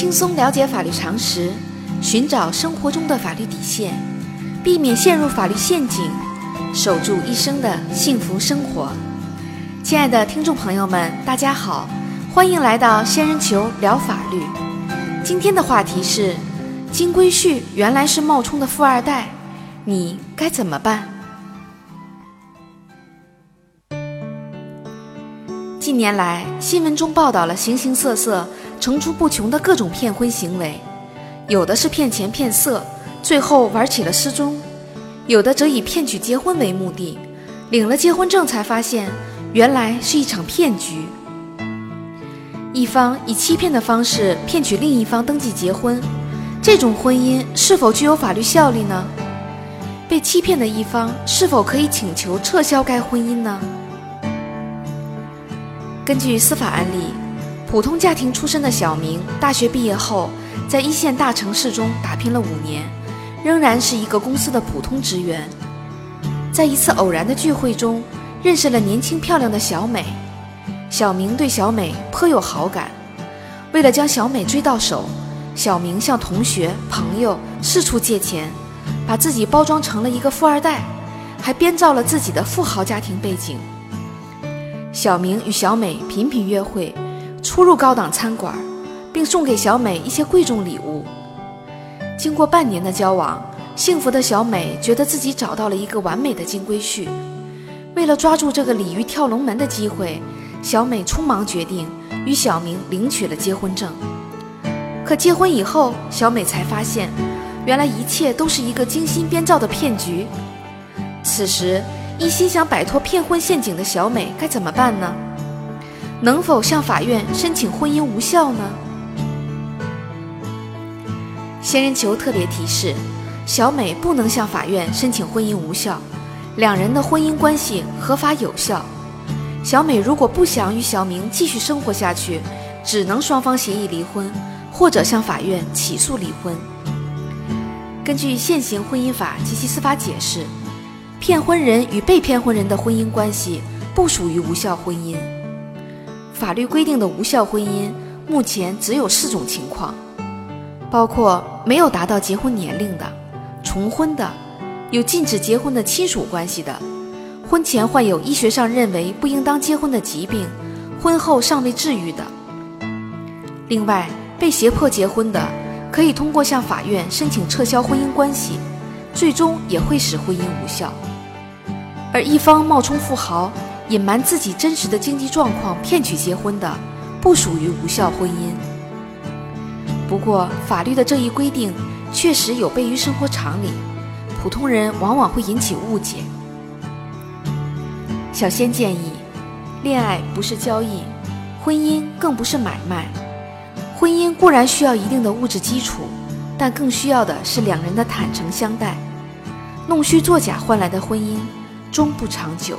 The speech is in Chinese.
轻松了解法律常识，寻找生活中的法律底线，避免陷入法律陷阱，守住一生的幸福生活。亲爱的听众朋友们，大家好，欢迎来到仙人球聊法律。今天的话题是：金龟婿原来是冒充的富二代，你该怎么办？近年来，新闻中报道了形形色色、层出不穷的各种骗婚行为，有的是骗钱骗色，最后玩起了失踪；有的则以骗取结婚为目的，领了结婚证才发现原来是一场骗局。一方以欺骗的方式骗取另一方登记结婚，这种婚姻是否具有法律效力呢？被欺骗的一方是否可以请求撤销该婚姻呢？根据司法案例，普通家庭出身的小明，大学毕业后，在一线大城市中打拼了五年，仍然是一个公司的普通职员。在一次偶然的聚会中，认识了年轻漂亮的小美。小明对小美颇有好感，为了将小美追到手，小明向同学、朋友四处借钱，把自己包装成了一个富二代，还编造了自己的富豪家庭背景。小明与小美频频约会，出入高档餐馆，并送给小美一些贵重礼物。经过半年的交往，幸福的小美觉得自己找到了一个完美的金龟婿。为了抓住这个鲤鱼跳龙门的机会，小美匆忙决定与小明领取了结婚证。可结婚以后，小美才发现，原来一切都是一个精心编造的骗局。此时，一心想摆脱骗婚陷阱的小美该怎么办呢？能否向法院申请婚姻无效呢？仙人球特别提示：小美不能向法院申请婚姻无效，两人的婚姻关系合法有效。小美如果不想与小明继续生活下去，只能双方协议离婚，或者向法院起诉离婚。根据现行婚姻法及其司法解释。骗婚人与被骗婚人的婚姻关系不属于无效婚姻。法律规定的无效婚姻目前只有四种情况，包括没有达到结婚年龄的、重婚的、有禁止结婚的亲属关系的、婚前患有医学上认为不应当结婚的疾病，婚后尚未治愈的。另外，被胁迫结婚的，可以通过向法院申请撤销婚姻关系，最终也会使婚姻无效。而一方冒充富豪，隐瞒自己真实的经济状况骗取结婚的，不属于无效婚姻。不过，法律的这一规定确实有悖于生活常理，普通人往往会引起误解。小仙建议，恋爱不是交易，婚姻更不是买卖。婚姻固然需要一定的物质基础，但更需要的是两人的坦诚相待。弄虚作假换来的婚姻。终不长久。